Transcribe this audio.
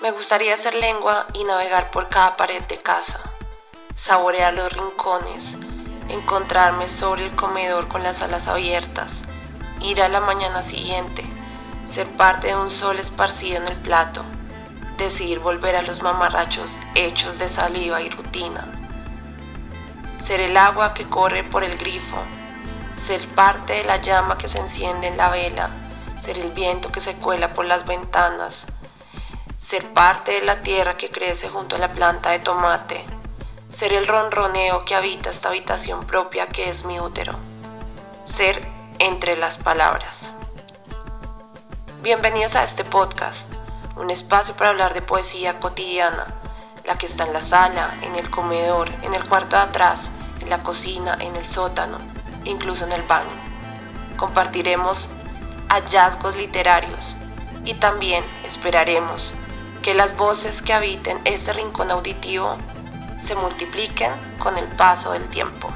Me gustaría ser lengua y navegar por cada pared de casa, saborear los rincones, encontrarme sobre el comedor con las alas abiertas, ir a la mañana siguiente, ser parte de un sol esparcido en el plato, decidir volver a los mamarrachos hechos de saliva y rutina, ser el agua que corre por el grifo, ser parte de la llama que se enciende en la vela, ser el viento que se cuela por las ventanas, ser parte de la tierra que crece junto a la planta de tomate, ser el ronroneo que habita esta habitación propia que es mi útero, ser entre las palabras. Bienvenidos a este podcast, un espacio para hablar de poesía cotidiana, la que está en la sala, en el comedor, en el cuarto de atrás, en la cocina, en el sótano, incluso en el baño. Compartiremos hallazgos literarios y también esperaremos que las voces que habiten este rincón auditivo se multipliquen con el paso del tiempo.